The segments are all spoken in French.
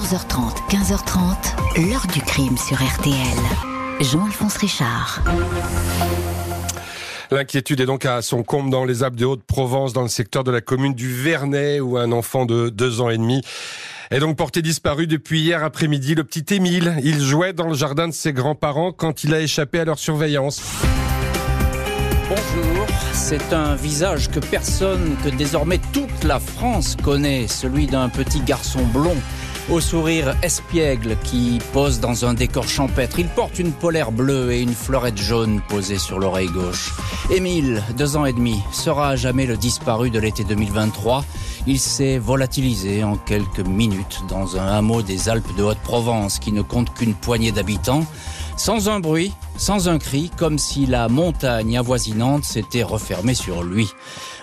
14h30, 15h30, l'heure du crime sur RTL. Jean-Alphonse Richard. L'inquiétude est donc à son comble dans les Alpes de Haute-Provence, dans le secteur de la commune du Vernet, où un enfant de deux ans et demi est donc porté disparu depuis hier après-midi. Le petit Émile, il jouait dans le jardin de ses grands-parents quand il a échappé à leur surveillance. Bonjour, c'est un visage que personne, que désormais toute la France connaît, celui d'un petit garçon blond au sourire espiègle qui pose dans un décor champêtre. Il porte une polaire bleue et une fleurette jaune posée sur l'oreille gauche. Émile, deux ans et demi, sera à jamais le disparu de l'été 2023. Il s'est volatilisé en quelques minutes dans un hameau des Alpes de Haute-Provence qui ne compte qu'une poignée d'habitants. Sans un bruit, sans un cri, comme si la montagne avoisinante s'était refermée sur lui.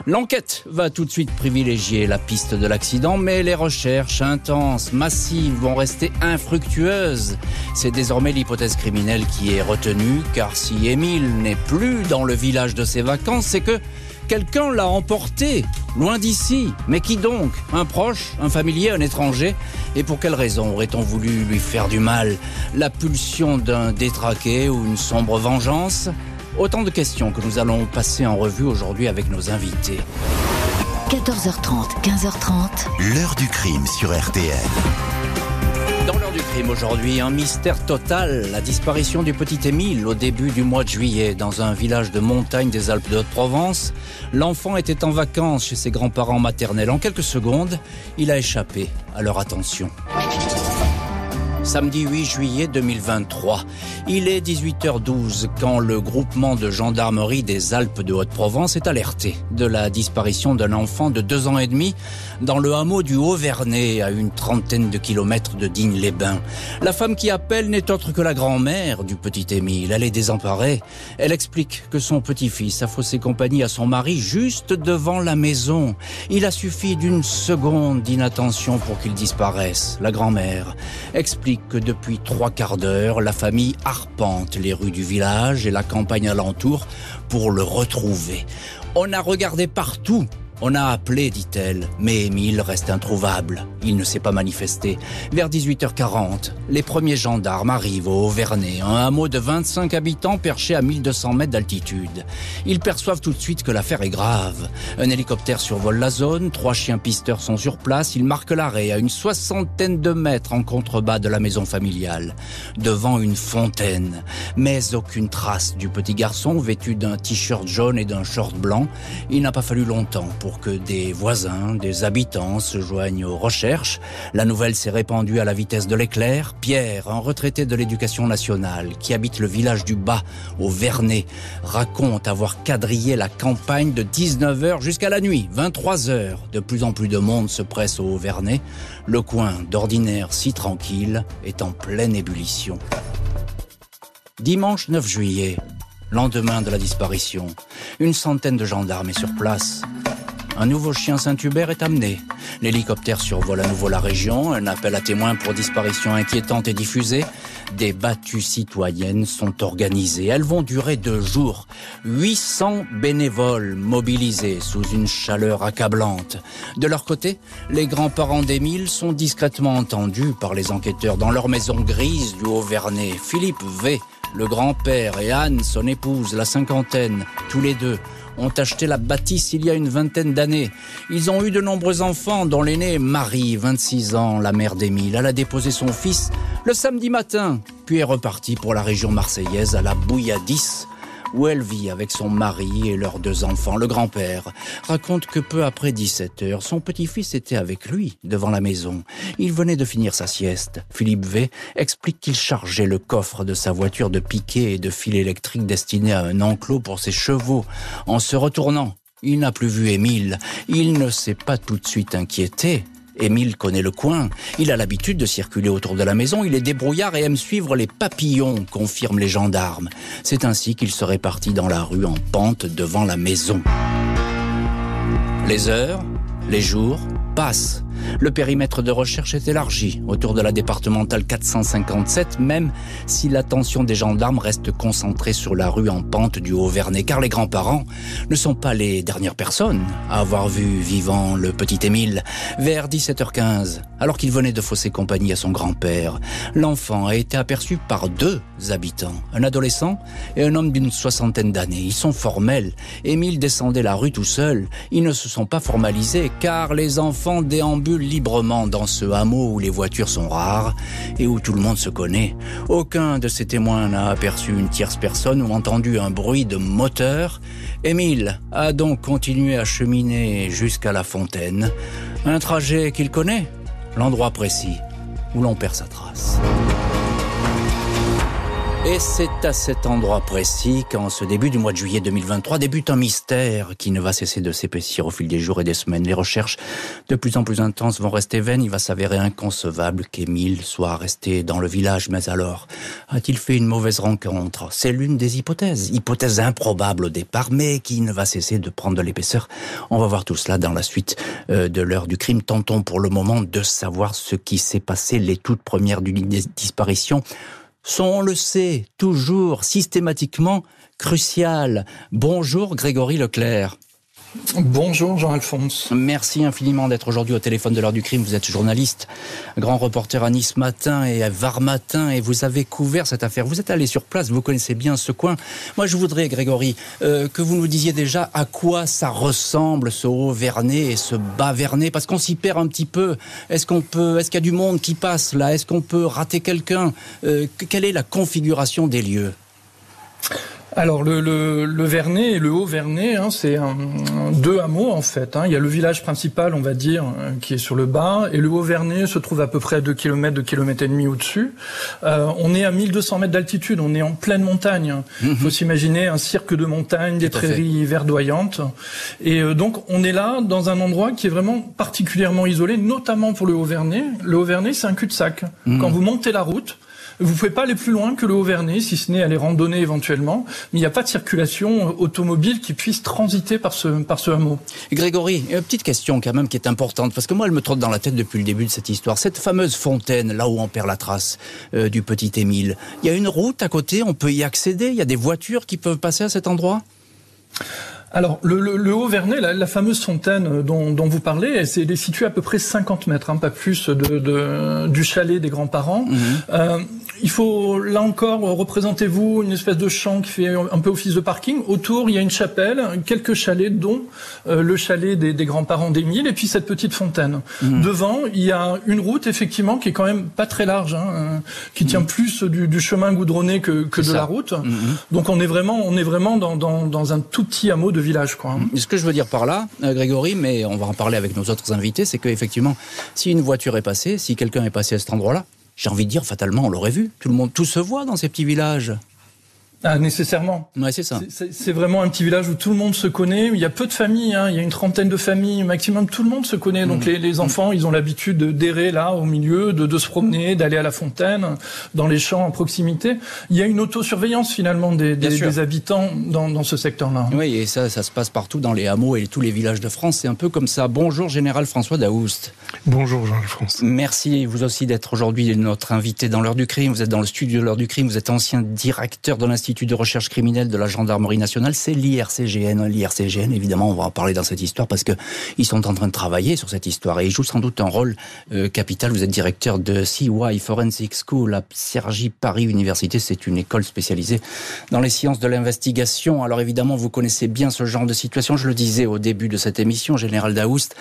L'enquête va tout de suite privilégier la piste de l'accident, mais les recherches intenses, massives, vont rester infructueuses. C'est désormais l'hypothèse criminelle qui est retenue, car si Émile n'est plus dans le village de ses vacances, c'est que Quelqu'un l'a emporté, loin d'ici. Mais qui donc? Un proche Un familier Un étranger? Et pour quelle raison aurait-on voulu lui faire du mal? La pulsion d'un détraqué ou une sombre vengeance? Autant de questions que nous allons passer en revue aujourd'hui avec nos invités. 14h30, 15h30. L'heure du crime sur RTL. Aujourd'hui, un mystère total, la disparition du petit Émile au début du mois de juillet dans un village de montagne des Alpes de Haute-Provence. L'enfant était en vacances chez ses grands-parents maternels. En quelques secondes, il a échappé à leur attention samedi 8 juillet 2023. Il est 18h12 quand le groupement de gendarmerie des Alpes de Haute-Provence est alerté de la disparition d'un enfant de deux ans et demi dans le hameau du Haut-Vernay, à une trentaine de kilomètres de Digne-les-Bains. La femme qui appelle n'est autre que la grand-mère du petit Émile. Elle est désemparée. Elle explique que son petit-fils a faussé compagnie à son mari juste devant la maison. Il a suffi d'une seconde d'inattention pour qu'il disparaisse. La grand-mère explique que depuis trois quarts d'heure, la famille arpente les rues du village et la campagne alentour pour le retrouver. On a regardé partout on a appelé, dit-elle, mais Émile reste introuvable. Il ne s'est pas manifesté. Vers 18h40, les premiers gendarmes arrivent au Vernet, un hameau de 25 habitants perché à 1200 mètres d'altitude. Ils perçoivent tout de suite que l'affaire est grave. Un hélicoptère survole la zone, trois chiens pisteurs sont sur place, ils marquent l'arrêt à une soixantaine de mètres en contrebas de la maison familiale, devant une fontaine. Mais aucune trace du petit garçon vêtu d'un t-shirt jaune et d'un short blanc. Il n'a pas fallu longtemps pour pour que des voisins, des habitants se joignent aux recherches. La nouvelle s'est répandue à la vitesse de l'éclair. Pierre, un retraité de l'éducation nationale qui habite le village du Bas, au Vernet, raconte avoir quadrillé la campagne de 19h jusqu'à la nuit, 23h. De plus en plus de monde se presse au Vernet. Le coin, d'ordinaire si tranquille, est en pleine ébullition. Dimanche 9 juillet, lendemain de la disparition, une centaine de gendarmes est sur place. Un nouveau chien Saint-Hubert est amené. L'hélicoptère survole à nouveau la région. Un appel à témoins pour disparition inquiétante est diffusé. Des battues citoyennes sont organisées. Elles vont durer deux jours. 800 bénévoles mobilisés sous une chaleur accablante. De leur côté, les grands-parents d'Émile sont discrètement entendus par les enquêteurs dans leur maison grise du Haut-Vernay. Philippe V, le grand-père, et Anne, son épouse, la cinquantaine, tous les deux, ont acheté la bâtisse il y a une vingtaine d'années. Ils ont eu de nombreux enfants, dont l'aîné, Marie, 26 ans, la mère d'Émile. Elle a déposé son fils le samedi matin, puis est repartie pour la région marseillaise à la Bouilladisse où elle vit avec son mari et leurs deux enfants. Le grand-père raconte que peu après 17 heures, son petit-fils était avec lui devant la maison. Il venait de finir sa sieste. Philippe V explique qu'il chargeait le coffre de sa voiture de piquet et de fil électrique destiné à un enclos pour ses chevaux. En se retournant, il n'a plus vu Émile. Il ne s'est pas tout de suite inquiété. Émile connaît le coin. Il a l'habitude de circuler autour de la maison. Il est débrouillard et aime suivre les papillons, confirment les gendarmes. C'est ainsi qu'il serait parti dans la rue en pente devant la maison. Les heures, les jours Le périmètre de recherche est élargi autour de la départementale 457, même si l'attention des gendarmes reste concentrée sur la rue en pente du Haut-Vernay, car les grands-parents ne sont pas les dernières personnes à avoir vu vivant le petit Émile. Vers 17h15, alors qu'il venait de fausser compagnie à son grand-père, l'enfant a été aperçu par deux habitants, un adolescent et un homme d'une soixantaine d'années. Ils sont formels. Émile descendait la rue tout seul. Ils ne se sont pas formalisés car les enfants déambulent librement dans ce hameau où les voitures sont rares et où tout le monde se connaît. Aucun de ces témoins n'a aperçu une tierce personne ou entendu un bruit de moteur. Émile a donc continué à cheminer jusqu'à la fontaine. Un trajet qu'il connaît, l'endroit précis où l'on perd sa trace. Et c'est à cet endroit précis qu'en ce début du mois de juillet 2023 débute un mystère qui ne va cesser de s'épaissir au fil des jours et des semaines. Les recherches de plus en plus intenses vont rester vaines. Il va s'avérer inconcevable qu'Émile soit resté dans le village. Mais alors, a-t-il fait une mauvaise rencontre? C'est l'une des hypothèses. Hypothèse improbable au départ, mais qui ne va cesser de prendre de l'épaisseur. On va voir tout cela dans la suite euh, de l'heure du crime. Tentons pour le moment de savoir ce qui s'est passé les toutes premières du disparition sont, on le sait, toujours systématiquement cruciales. Bonjour Grégory Leclerc. Bonjour Jean-Alphonse. Merci infiniment d'être aujourd'hui au téléphone de l'heure du crime. Vous êtes journaliste, grand reporter à Nice Matin et à Var Matin et vous avez couvert cette affaire. Vous êtes allé sur place, vous connaissez bien ce coin. Moi je voudrais, Grégory, euh, que vous nous disiez déjà à quoi ça ressemble ce haut Vernet et ce bas Vernet parce qu'on s'y perd un petit peu. Est-ce qu'on peut, est-ce qu'il y a du monde qui passe là? Est-ce qu'on peut rater quelqu'un? Euh, Quelle est la configuration des lieux? Alors le, le, le, Vernet et le Haut-Vernay, hein, c'est deux hameaux en fait. Hein. Il y a le village principal, on va dire, euh, qui est sur le bas, et le Haut-Vernay se trouve à peu près à 2 km, 2 km et demi au-dessus. Euh, on est à 1200 mètres d'altitude, on est en pleine montagne. Il faut mhm. s'imaginer un cirque de montagne, des prairies verdoyantes. Et euh, donc on est là dans un endroit qui est vraiment particulièrement isolé, notamment pour le Haut-Vernay. Le Haut-Vernay, c'est un cul-de-sac. Mhm. Quand vous montez la route, vous pouvez pas aller plus loin que le Haut-Vernay, si ce n'est aller randonner éventuellement. Mais il n'y a pas de circulation automobile qui puisse transiter par ce, par ce hameau. Grégory, une petite question quand même qui est importante, parce que moi, elle me trotte dans la tête depuis le début de cette histoire. Cette fameuse fontaine, là où on perd la trace euh, du petit Émile, il y a une route à côté, on peut y accéder, il y a des voitures qui peuvent passer à cet endroit? Alors, le, le, Haut-Vernay, la, fameuse fontaine dont, dont vous parlez, elle, est située à peu près 50 mètres, hein, pas plus de, de, du chalet des grands-parents. Mhm. Euh, il faut, là encore, représentez-vous une espèce de champ qui fait un peu office de parking. Autour, il y a une chapelle, quelques chalets, dont euh, le chalet des, des grands-parents d'Émile, et puis cette petite fontaine. Mhm. Devant, il y a une route, effectivement, qui est quand même pas très large, hein, euh, qui tient mhm. plus du, du, chemin goudronné que, que de la route. Donc on est vraiment, on est vraiment dans, dans, dans un tout petit hameau de village. Quoi. Ce que je veux dire par là, euh, Grégory, mais on va en parler avec nos autres invités, c'est qu'effectivement, si une voiture est passée, si quelqu'un est passé à cet endroit-là, j'ai envie de dire fatalement, on l'aurait vu. Tout le monde, tout se voit dans ces petits villages. Ah, nécessairement. Ouais, c'est ça. C'est vraiment un petit village où tout le monde se connaît. Il y a peu de familles. Hein. Il y a une trentaine de familles maximum. Tout le monde se connaît. Donc mmh. les, les, mmh. enfants, ils ont l'habitude d'errer là au milieu, de, de se promener, d'aller à la fontaine, dans les champs à proximité. Il y a une autosurveillance finalement des, des, des habitants dans, dans ce secteur-là. Oui, et ça, ça se passe partout dans les hameaux et tous les villages de France. C'est un peu comme ça. Bonjour, général François Daoust. Bonjour, Jean-Alphonse. Merci vous aussi d'être aujourd'hui notre invité dans l'heure du crime. Vous êtes dans le studio de l'heure du crime. Vous êtes ancien directeur de l'Institut l'Institut de recherche criminelle de la gendarmerie nationale, c'est l'IRCGN. L'IRCGN, évidemment, on va en parler dans cette histoire parce que ils sont en train de travailler sur cette histoire et ils jouent sans doute un rôle euh, capital. Vous êtes directeur de CY Forensic School à Cergy Paris Université. C'est une école spécialisée dans les sciences de l'investigation. Alors évidemment, vous connaissez bien ce genre de situation. Je le disais au début de cette émission, Général Daoust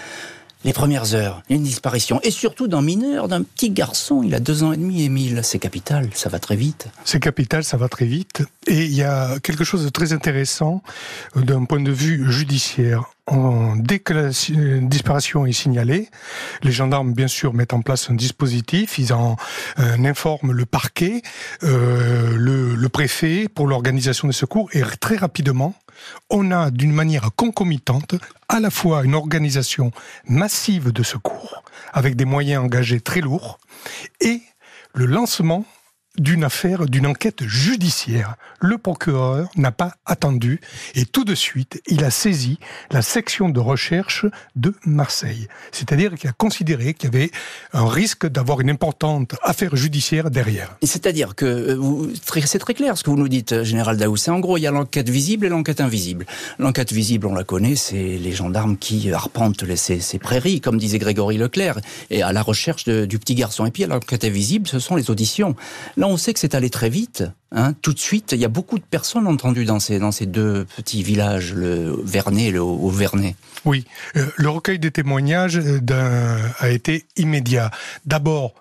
les premières heures, une disparition, et surtout d'un mineur, d'un petit garçon, il a deux ans et demi, Émile, c'est capital, ça va très vite. C'est capital, ça va très vite, et il y a quelque chose de très intéressant euh, d'un point de vue judiciaire. dès que la disparition est signalée, les gendarmes, bien sûr, mettent en place un dispositif, ils en euh, informent le parquet, euh, le, le préfet pour l'organisation des secours, et très rapidement, on a d'une manière concomitante à la fois une organisation massive de secours avec des moyens engagés très lourds et le lancement d'une affaire, d'une enquête judiciaire. Le procureur n'a pas attendu et tout de suite, il a saisi la section de recherche de Marseille. C'est-à-dire qu'il a considéré qu'il y avait un risque d'avoir une importante affaire judiciaire derrière. C'est-à-dire que euh, c'est très clair ce que vous nous dites, Général Daoust. En gros, il y a l'enquête visible et l'enquête invisible. L'enquête visible, on la connaît, c'est les gendarmes qui arpentent ces, prairies, comme disait Grégory Leclerc, et à la recherche du petit garçon. Et puis, l'enquête invisible, ce sont les auditions. On sait que c'est allé très vite. Hein, tout de suite, il y a beaucoup de personnes entendues dans ces, deux petits villages, le Vernet et le Haut-Vernay. Oui, euh, le recueil des témoignages euh, a été immédiat. D'abord,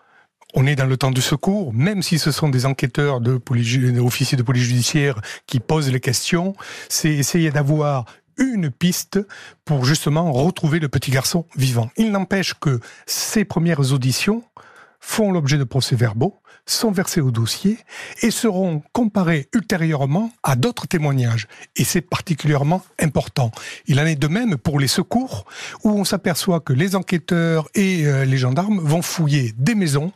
on est dans le temps du secours, même si ce sont des enquêteurs de police, officiers de police judiciaire qui posent les questions, c'est essayer d'avoir une piste pour justement retrouver le petit garçon vivant. Il n'empêche que ces premières auditions font l'objet de procès-verbaux, sont versés au dossier et seront comparés ultérieurement à d'autres témoignages. Et c'est particulièrement important. Il en est de même pour les secours, où on s'aperçoit que les enquêteurs et euh, les gendarmes vont fouiller des maisons,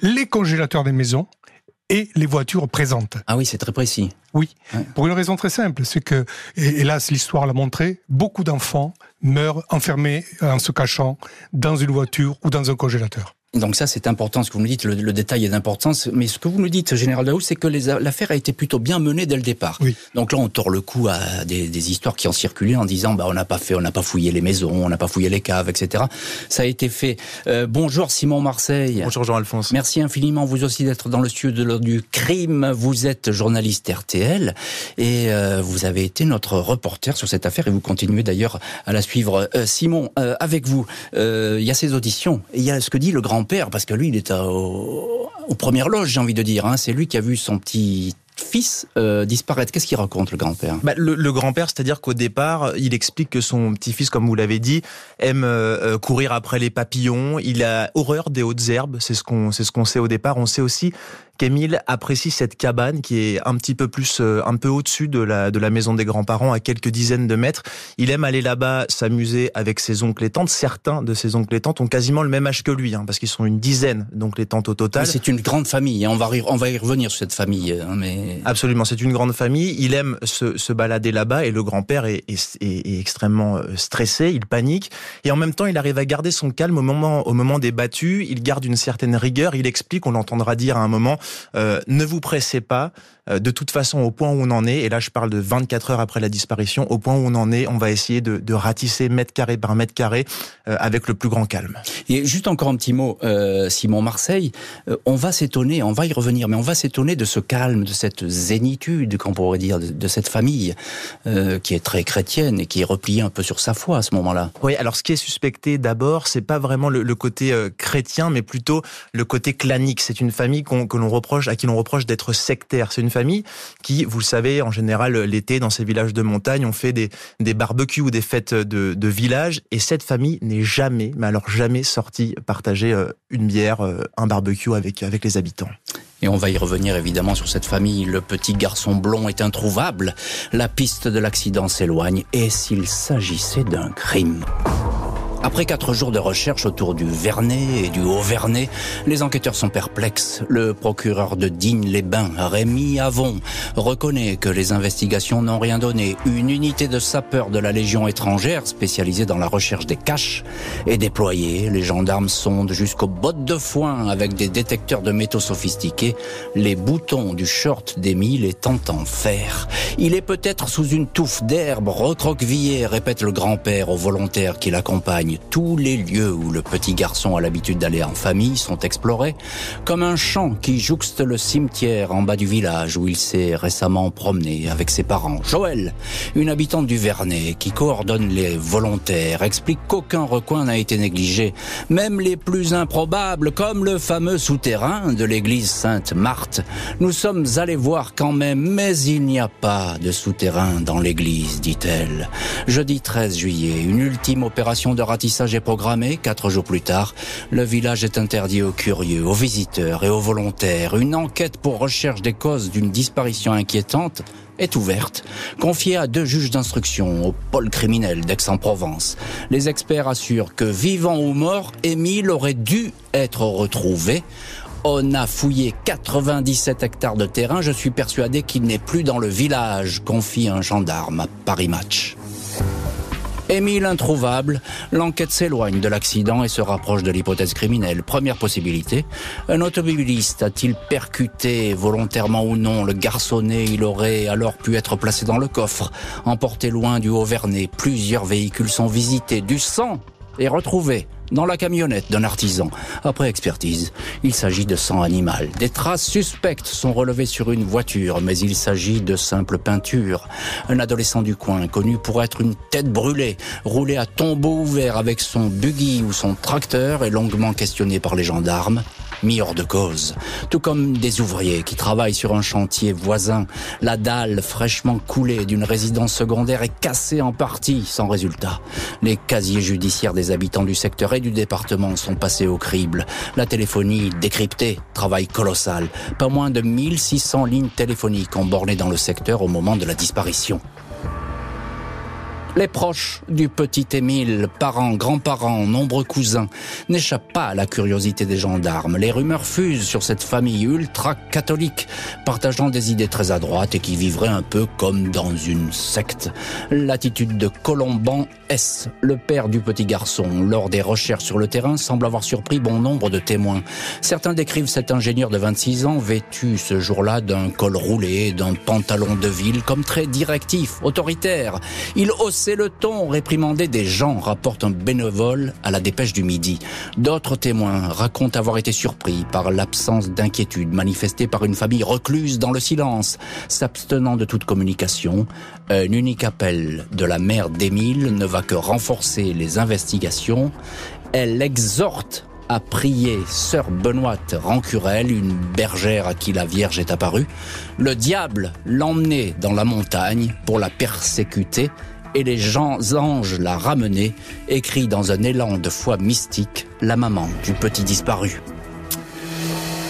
les congélateurs des maisons, et les voitures présentes. Ah oui, c'est très précis. Oui, pour une raison très simple, c'est que, hélas, l'histoire l'a montré, beaucoup d'enfants meurent enfermés en se cachant dans une voiture ou dans un congélateur. Donc ça, c'est important ce que vous nous dites, le, détail est d'importance. Mais ce que vous nous dites, Général Daou, c'est que l'affaire a été plutôt bien menée dès le départ. Oui. Donc là, on tord le coup à des, des histoires qui ont circulé en disant, bah, on n'a pas fait, on n'a pas fouillé les maisons, on n'a pas fouillé les caves, etc. Ça a été fait. Euh, bonjour Simon Marseille. Bonjour Jean-Alphonse. Merci infiniment, vous aussi, d'être dans le studio du crime. Vous êtes journaliste RTL et euh, vous avez été notre reporter sur cette affaire et vous continuez d'ailleurs à la suivre. Euh, Simon, euh, avec vous, il y a ces auditions, il y a ce que dit le grand père, parce que lui, il est aux premières loges, j'ai envie de dire. Hein. C'est lui qui a vu son petit fils euh, disparaître. Qu'est-ce qu'il raconte, le grand-père? Bah, Le, grand-père, c'est-à-dire qu'au départ, il explique que son petit-fils, comme vous l'avez dit, aime euh, courir après les papillons. Il a horreur des hautes herbes. C'est ce qu'on, c'est ce qu'on sait au départ. On sait aussi qu'Émile apprécie cette cabane qui est un petit peu plus, euh, un peu au-dessus de la, de la maison des grands-parents, à quelques dizaines de mètres. Il aime aller là-bas s'amuser avec ses oncles et tantes. Certains de ses oncles et tantes ont quasiment le même âge que lui, hein, parce qu'ils sont une dizaine d'oncles et tantes au total. C'est une grande famille, hein. on va, on va y revenir sur cette famille. Hein, mais... Absolument, c'est une grande famille. Il aime se, se balader là-bas et le grand-père est, est, est, extrêmement euh, stressé, il panique. Et en même temps, il arrive à garder son calme au moment, au moment des battues. Il garde une certaine rigueur. Il explique, on l'entendra dire à un moment, euh, ne vous pressez pas. Euh, de toute façon, au point où on en est, et là je parle de 24 heures après la disparition, au point où on en est, on va essayer de, de ratisser mètre carré par mètre carré euh, avec le plus grand calme. Et juste encore un petit mot, Simon Marseille, on va s'étonner, on va y revenir, mais on va s'étonner de ce calme, de cette zénitude, qu'on pourrait dire, de, cette famille qui est très chrétienne et qui est repliée un peu sur sa foi à ce moment-là. Oui, alors ce qui est suspecté d'abord, c'est pas vraiment le, le côté chrétien, mais plutôt le côté clanique. C'est une famille qu'on que l'on reproche à qui l'on reproche d'être sectaire. C'est une famille qui, vous le savez, en général, l'été, dans ces villages de montagne, on fait des, des barbecues ou des fêtes de, de village. Et cette famille n'est jamais, mais alors jamais sortie partager euh, une bière, euh, un barbecue avec, avec les habitants. Et on va y revenir évidemment sur cette famille. Le petit garçon blond est introuvable. La piste de l'accident s'éloigne. Et s'il s'agissait d'un crime après quatre jours de recherche autour du Vernet et du Haut-Vernet, les enquêteurs sont perplexes. Le procureur de Digne-les-Bains, Rémi Avon, reconnaît que les investigations n'ont rien donné. Une unité de sapeurs de la Légion étrangère, spécialisée dans la recherche des caches, est déployée. Les gendarmes sondent jusqu'aux bottes de foin avec des détecteurs de métaux sophistiqués les boutons du short d'Émile étant en fer. Il est peut-être sous une touffe d'herbe recroquevillée, répète le grand-père aux volontaires qui l'accompagnent tous les lieux où le petit garçon a l'habitude d'aller en famille sont explorés, comme un champ qui jouxte le cimetière en bas du village où il s'est récemment promené avec ses parents. Joël, une habitante du Vernet qui coordonne les volontaires, explique qu'aucun recoin n'a été négligé, même les plus improbables, comme le fameux souterrain de l'église Sainte-Marthe. Nous sommes allés voir quand même, mais il n'y a pas de souterrain dans l'église, dit-elle. Jeudi 13 juillet, une ultime opération de ratissage est programmé. Quatre jours plus tard, le village est interdit aux curieux, aux visiteurs et aux volontaires. Une enquête pour recherche des causes d'une disparition inquiétante est ouverte, confiée à deux juges d'instruction au pôle criminel d'Aix-en-Provence. Les experts assurent que, vivant ou mort, Émile aurait dû être retrouvé On a fouillé 97 hectares de terrain. Je suis persuadé qu'il n'est plus dans le village, confie un gendarme à Paris Match. Émile introuvable, l'enquête s'éloigne de l'accident et se rapproche de l'hypothèse criminelle. Première possibilité, un automobiliste a-t-il percuté volontairement ou non le garçonnet? Il aurait alors pu être placé dans le coffre, emporté loin du Haut-Vernay. Plusieurs véhicules sont visités, du sang est retrouvé dans la camionnette d'un artisan. Après expertise, il s'agit de sang animal. Des traces suspectes sont relevées sur une voiture, mais il s'agit de simple peinture. Un adolescent du coin, connu pour être une tête brûlée, roulé à tombeau ouvert avec son buggy ou son tracteur, est longuement questionné par les gendarmes mis hors de cause. Tout comme des ouvriers qui travaillent sur un chantier voisin. La dalle fraîchement coulée d'une résidence secondaire est cassée en partie, sans résultat. Les casiers judiciaires des habitants du secteur et du département sont passés au crible. La téléphonie décryptée, travail colossal. Pas moins de 1600 lignes téléphoniques ont borné dans le secteur au moment de la disparition. Les proches du petit Émile, parents, grands-parents, nombreux cousins, n'échappent pas à la curiosité des gendarmes. Les rumeurs fusent sur cette famille ultra-catholique, partageant des idées très à droite et qui vivrait un peu comme dans une secte. L'attitude de Colomban S, le père du petit garçon, lors des recherches sur le terrain, semble avoir surpris bon nombre de témoins. Certains décrivent cet ingénieur de 26 ans vêtu ce jour-là d'un col roulé, d'un pantalon de ville, comme très directif, autoritaire. Il c'est le ton réprimandé des gens, rapporte un bénévole à la dépêche du midi. D'autres témoins racontent avoir été surpris par l'absence d'inquiétude manifestée par une famille recluse dans le silence, s'abstenant de toute communication. Un unique appel de la mère d'Émile ne va que renforcer les investigations. Elle exhorte à prier sœur Benoîte Rancurel, une bergère à qui la Vierge est apparue. Le diable l'emmenait dans la montagne pour la persécuter et les gens anges la ramener, écrit dans un élan de foi mystique, la maman du petit disparu.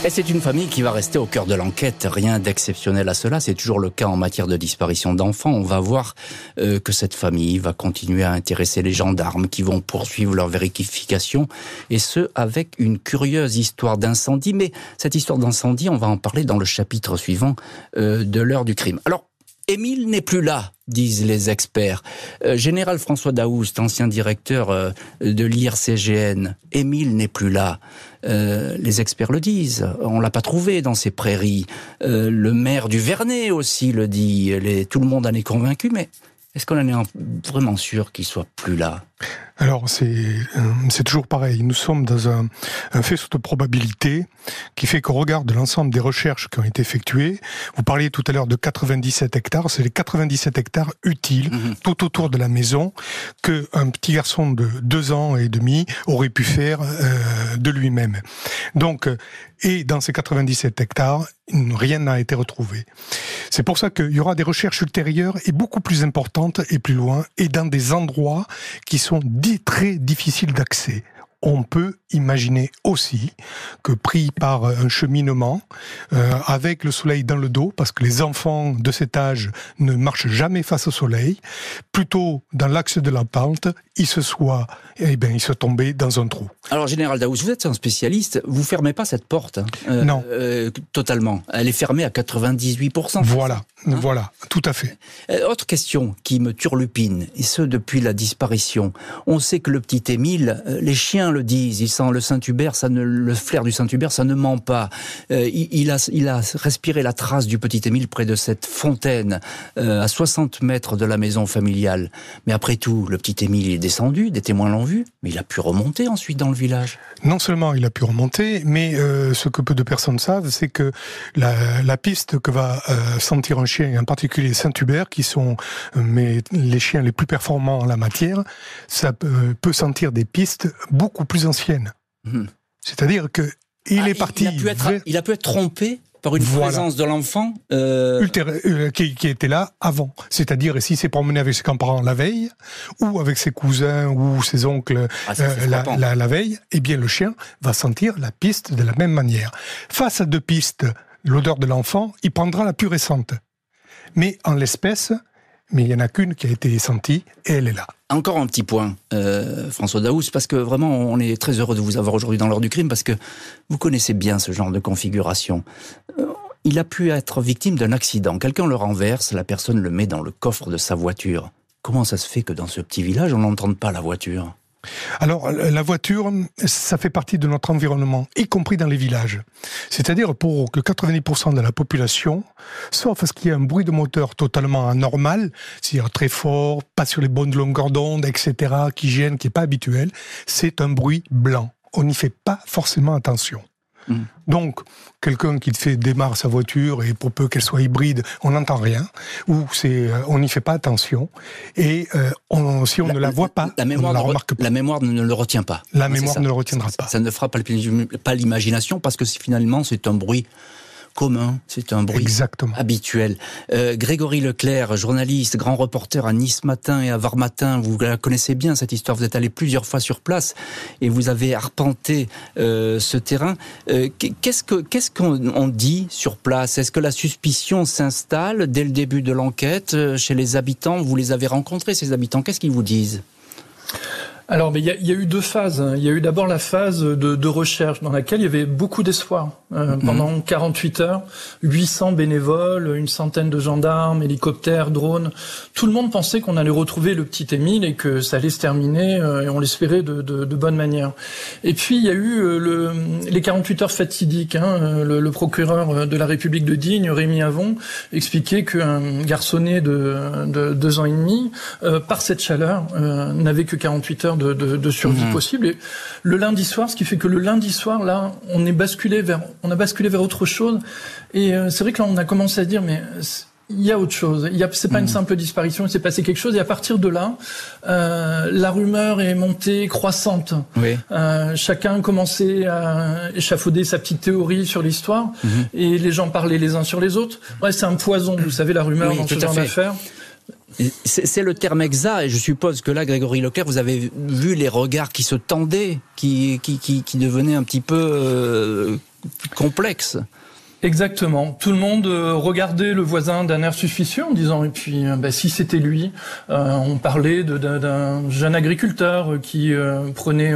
Et c'est une famille qui va rester au cœur de l'enquête. Rien d'exceptionnel à cela. C'est toujours le cas en matière de disparition d'enfants. On va voir euh, que cette famille va continuer à intéresser les gendarmes qui vont poursuivre leur vérification. Et ce, avec une curieuse histoire d'incendie. Mais cette histoire d'incendie, on va en parler dans le chapitre suivant euh, de l'heure du crime. Alors, Émile n'est plus là, disent les experts. Euh, Général François Daoust, ancien directeur euh, de l'IRCGN, Émile n'est plus là. Euh, les experts le disent. On l'a pas trouvé dans ces prairies. le maire du Vernet aussi le dit. tout le monde en est convaincu, mais est-ce qu'on en est vraiment sûr qu'il soit plus là? Alors c'est euh, c'est toujours pareil. Nous sommes dans un, un faisceau de probabilité qui fait qu'au regard de l'ensemble des recherches qui ont été effectuées, vous parliez tout à l'heure de 97 hectares, c'est les 97 hectares utiles mhm. tout autour de la maison que un petit garçon de deux ans et demi aurait pu faire euh, de lui-même. Donc euh, et dans ces 97 hectares, rien n'a été retrouvé. C'est pour ça qu'il y aura des recherches ultérieures et beaucoup plus importantes et plus loin et dans des endroits qui sont très difficiles d'accès. On peut imaginer aussi que pris par un cheminement, euh, avec le soleil dans le dos, parce que les enfants de cet âge ne marchent jamais face au soleil, plutôt dans l'axe de la pente, ils se soient, eh bien, ils se tombaient dans un trou. Alors, Général Daous, vous êtes un spécialiste, vous fermez pas cette porte hein, euh, Non. Euh, totalement. Elle est fermée à 98%. Voilà, hein voilà, tout à fait. autre question qui me turlupine, et ce depuis la disparition. On sait que le petit Émile, les chiens le disent. Il sent le Saint-Hubert, ça ne, le flair du Saint-Hubert, ça ne ment pas. Euh, il, a, il a respiré la trace du petit Émile près de cette fontaine, euh, à 60 mètres de la maison familiale. Mais après tout, le petit Émile est descendu, des témoins l'ont vu, mais il a pu remonter ensuite dans le village. Non seulement il a pu remonter, mais euh, ce que peu de personnes savent, c'est que la, la, piste que va sentir un chien, en particulier Saint-Hubert, qui sont mais, les chiens les plus performants en la matière, ça peut sentir des pistes beaucoup plus ancienne. Hmm. C'est-à-dire que il ah, est parti. Il a, pu être, il a pu être trompé par une présence de l'enfant euh... euh qui, qui, était là avant. C'est-à-dire s'il s'est promené avec ses grands-parents la veille, ou avec ses cousins ou ses oncles ah, euh, la, la, veille, eh bien le chien va sentir la piste de la même manière. Face à deux pistes, l'odeur de l'enfant, il prendra la plus récente. Mais en l'espèce, mais il y en a qu'une qui a été sentie et elle est là. Encore un petit point, euh, François Daous, parce que vraiment, on est très heureux de vous avoir aujourd'hui dans l'heure du crime, parce que vous connaissez bien ce genre de configuration. Euh, il a pu être victime d'un accident. Quelqu'un le renverse, la personne le met dans le coffre de sa voiture. Comment ça se fait que dans ce petit village, on n'entende pas la voiture? Alors, la voiture, ça fait partie de notre environnement, y compris dans les villages. C'est-à-dire pour que 90% de la population, sauf parce qu'il y a un bruit de moteur totalement anormal, c'est-à-dire très fort, pas sur les bonnes longueurs d'onde, etc., qui gêne, qui n'est pas habituel, c'est un bruit blanc. On n'y fait pas forcément attention. Mm. Donc, quelqu'un qui fait démarre sa voiture et pour peu qu'elle soit hybride, on n'entend rien, ou c'est, euh, on n'y fait pas attention, et euh, on, si on ne la voit pas, la mémoire, on ne la remarque pas. La mémoire ne le retient pas. La mémoire ne le retiendra pas. Ça ne fera pas l'imagination parce que finalement c'est un bruit commun, c'est un bruit habituel. Euh, Grégory Leclerc, journaliste, grand reporter à Nice Matin et à Var Matin, vous la connaissez bien cette histoire, vous êtes allé plusieurs fois sur place et vous avez arpenté euh, ce terrain. Euh, qu'est-ce que qu'est-ce qu'on dit sur place? Est-ce que la suspicion s'installe dès le début de l'enquête chez les habitants? Vous les avez rencontrés ces habitants. Qu'est-ce qu'ils vous disent? Alors, mais il y, y, a eu deux phases. Il y a eu d'abord la phase de, de, recherche dans laquelle il y avait beaucoup d'espoir. Euh, mhm. Pendant 48 heures, 800 bénévoles, une centaine de gendarmes, hélicoptères, drones. Tout le monde pensait qu'on allait retrouver le petit Émile et que ça allait se terminer, euh, et on l'espérait de, de, de, bonne manière. Et puis, il y a eu euh, le, les 48 heures fatidiques. Hein, le, le, procureur de la République de Digne, Rémi Avon, expliquait qu'un garçonnet de, de deux ans et demi, par cette chaleur, n'avait que 48 heures de, survie mhm. possible. Et le lundi soir, ce qui fait que le lundi soir, là, on est basculé vers, on a basculé vers autre chose. Et euh, c'est vrai que là, on a commencé à dire, mais il y a autre chose. Il y a, c'est pas une mhm. simple disparition, il s'est passé quelque chose. Et à partir de là, euh, la rumeur est montée croissante. Oui. Euh, chacun commençait à échafauder sa petite théorie sur l'histoire, mhm. et les gens parlaient les uns sur les autres. Ouais, c'est un poison, vous savez, la rumeur dans ce genre d'affaires. C'est le terme exact, et je suppose que là, Grégory Leclerc, vous avez vu les regards qui se tendaient, qui, qui, qui, devenaient un petit peu euh, complexes. Exactement. Tout le monde euh, regardait le voisin d'un air suspicieux en disant et puis euh, bah, si c'était lui, euh, on parlait d'un jeune agriculteur qui prenait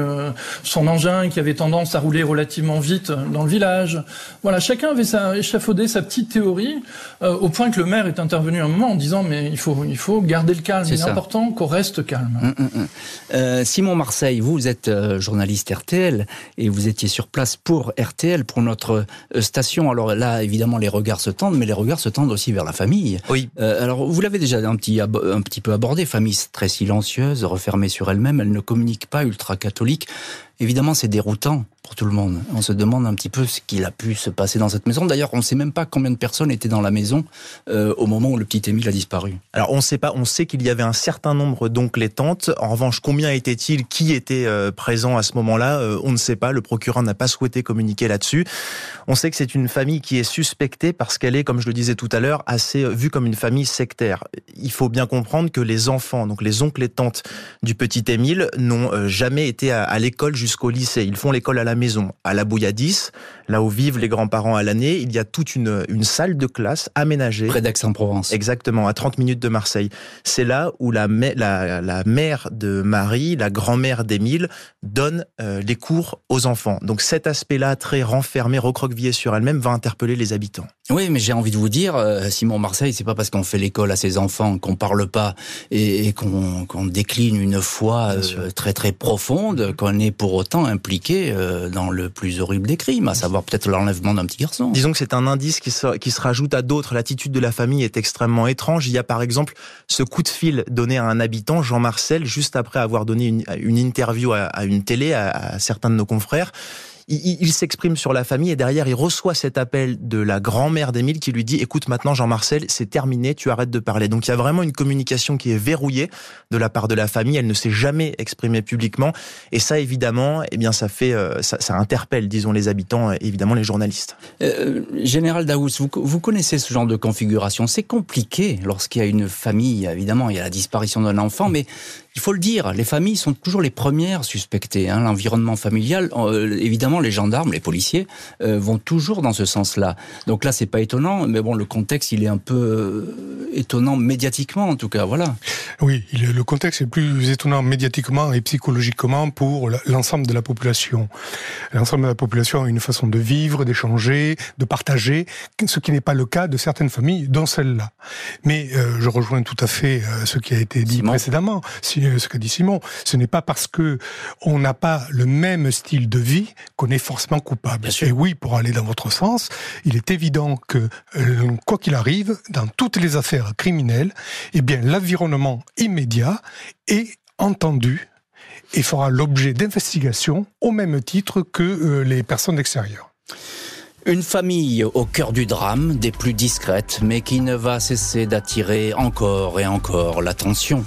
son engin et qui avait tendance à rouler relativement vite dans le village. Voilà, chacun avait sa, échafaudé sa petite théorie au point que le maire est intervenu un moment en disant mais il faut il faut garder le calme. Il est important qu'on reste calme. Hum, hum, hum. Simon Marseille, vous êtes journaliste RTL et vous étiez sur place pour RTL pour notre station. Alors là, évidemment, les regards se tendent, mais les regards se tendent aussi vers la famille. Oui. Euh, alors, vous l'avez déjà un petit, un petit peu abordé, famille très silencieuse, refermée sur elle-même, elle ne communique pas, ultra-catholique. Évidemment, c'est déroutant pour tout le monde. On se demande un petit peu ce qu'il a pu se passer dans cette maison. D'ailleurs, on ne sait même pas combien de personnes étaient dans la maison euh, au moment où le petit Émile a disparu. Alors, on ne sait pas. On sait qu'il y avait un certain nombre d'oncles et tantes. En revanche, combien était-il Qui était euh, présent à ce moment-là euh, On ne sait pas. Le procureur n'a pas souhaité communiquer là-dessus. On sait que c'est une famille qui est suspectée parce qu'elle est, comme je le disais tout à l'heure, assez vue comme une famille sectaire. Il faut bien comprendre que les enfants, donc les oncles et tantes du petit Émile, n'ont jamais été à, à l'école jusqu'au lycée. Ils font l'école à la maison. À la Bouilladis, là où vivent les grands-parents à l'année, il y a toute une, une salle de classe aménagée. Près d'Aix-en-Provence. Exactement, à 30 minutes de Marseille. C'est là où la, la, la, mère de Marie, la grand-mère d'Émile, donne euh, les cours aux enfants. Donc cet aspect-là, très renfermé, recroquevillé sur elle-même, va interpeller les habitants. Oui, mais j'ai envie de vous dire, euh, Simon Marseille, c'est pas parce qu'on fait l'école à ses enfants qu'on parle pas et, qu'on décline une foi euh, très très profonde qu'on est pour autant impliqué euh, dans le plus horrible des crimes, à savoir peut-être l'enlèvement d'un petit garçon. Disons que c'est un indice qui se, qui se rajoute à d'autres. L'attitude de la famille est extrêmement étrange. Il y a par exemple ce coup de fil donné à un habitant, Jean Marcel, juste après avoir donné une, une interview à, une télé à, à certains de nos confrères il, s'exprime sur la famille et derrière il reçoit cet appel de la grand-mère d'Émile qui lui dit écoute maintenant Jean-Marcel c'est terminé tu arrêtes de parler. Donc il y a vraiment une communication qui est verrouillée de la part de la famille. Elle ne s'est jamais exprimée publiquement. Et ça évidemment eh bien ça fait euh, ça, interpelle disons les habitants et évidemment les journalistes. Euh, Général Daous vous, vous connaissez ce genre de configuration. C'est compliqué lorsqu'il y a une famille évidemment il y a la disparition d'un enfant mais il faut le dire les familles sont toujours les premières suspectées hein. l'environnement familial euh, évidemment les gendarmes, les policiers euh, vont toujours dans ce sens-là. Donc là, c'est pas étonnant, mais bon, le contexte, il est un peu euh, étonnant médiatiquement, en tout cas. Voilà. Oui, le contexte est plus étonnant médiatiquement et psychologiquement pour l'ensemble de la population. L'ensemble de la population a une façon de vivre, d'échanger, de partager, ce qui n'est pas le cas de certaines familles, dont celle-là. Mais euh, je rejoins tout à fait ce qui a été dit précédemment, ce que dit Simon. Ce n'est pas parce que on n'a pas le même style de vie qu'on est forcément coupable. Et oui, pour aller dans votre sens, il est évident que, euh, quoi qu'il arrive, dans toutes les affaires criminelles, eh bien, l'environnement immédiat est entendu et fera l'objet d'investigations au même titre que euh, les personnes extérieures. Une famille au cœur du drame, des plus discrètes, mais qui ne va cesser d'attirer encore et encore l'attention.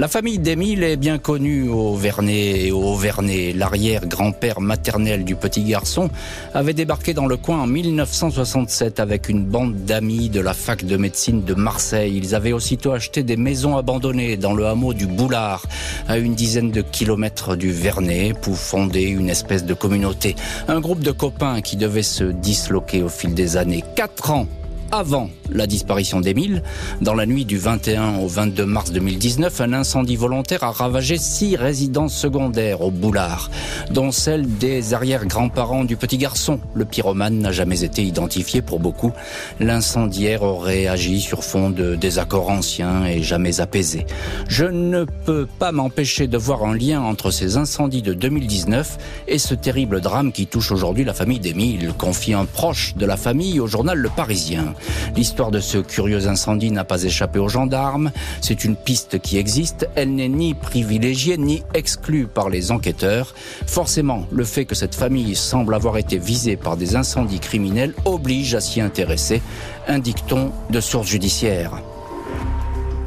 La famille d'Émile est bien connue au Vernet et au Vernet. L'arrière-grand-père maternel du petit garçon avait débarqué dans le coin en 1967 avec une bande d'amis de la fac de médecine de Marseille. Ils avaient aussitôt acheté des maisons abandonnées dans le hameau du Boulard, à une dizaine de kilomètres du Vernet, pour fonder une espèce de communauté. Un groupe de copains qui devait se disloquer au fil des années. Quatre ans avant la disparition d'Émile. Dans la nuit du 21 au 22 mars 2019, un incendie volontaire a ravagé six résidences secondaires au Boulard, dont celle des arrière-grands-parents du petit garçon. Le pyromane n'a jamais été identifié pour beaucoup. L'incendiaire aurait agi sur fond de désaccords anciens et jamais apaisés. Je ne peux pas m'empêcher de voir un lien entre ces incendies de 2019 et ce terrible drame qui touche aujourd'hui la famille d'Émile, confie un proche de la famille au journal Le Parisien. L'histoire de ce curieux incendie n'a pas échappé aux gendarmes. C'est une piste qui existe. Elle n'est ni privilégiée ni exclue par les enquêteurs. Forcément, le fait que cette famille semble avoir été visée par des incendies criminels oblige à s'y intéresser. Un dicton de source judiciaire.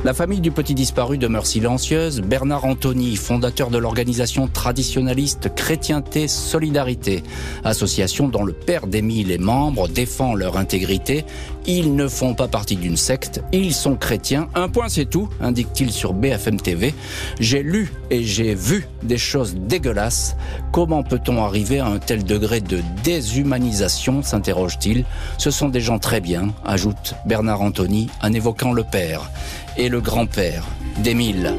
La famille du petit disparu demeure silencieuse. Bernard Anthony, fondateur de l'organisation traditionnaliste Chrétienté Solidarité, association dont le père d'Émile est membre, défend leur intégrité. Ils ne font pas partie d'une secte, ils sont chrétiens. Un point c'est tout, indique-t-il sur BFM TV. J'ai lu et j'ai vu des choses dégueulasses. Comment peut-on arriver à un tel degré de déshumanisation s'interroge-t-il. Ce sont des gens très bien, ajoute Bernard Anthony en évoquant le père et le grand-père d'Émile.